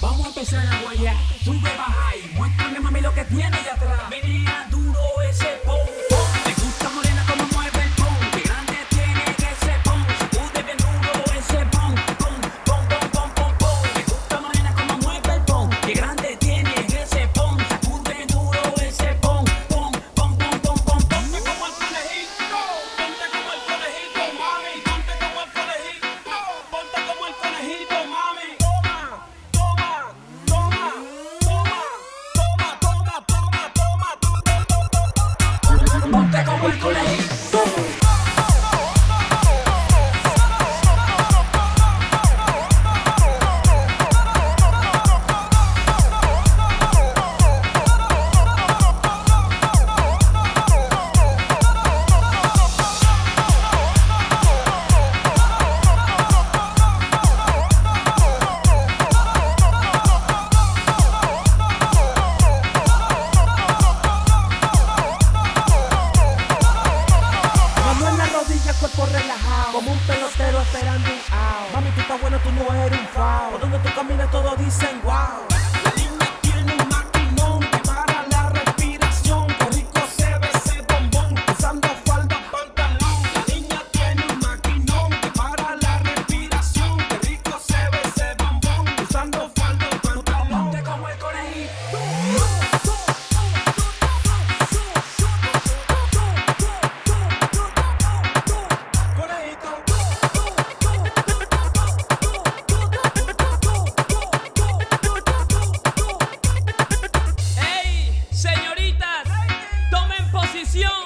vamos a empezar a guayar. Sube, baja y muéstrame mami lo que tiene allá atrás. relajado como Atención.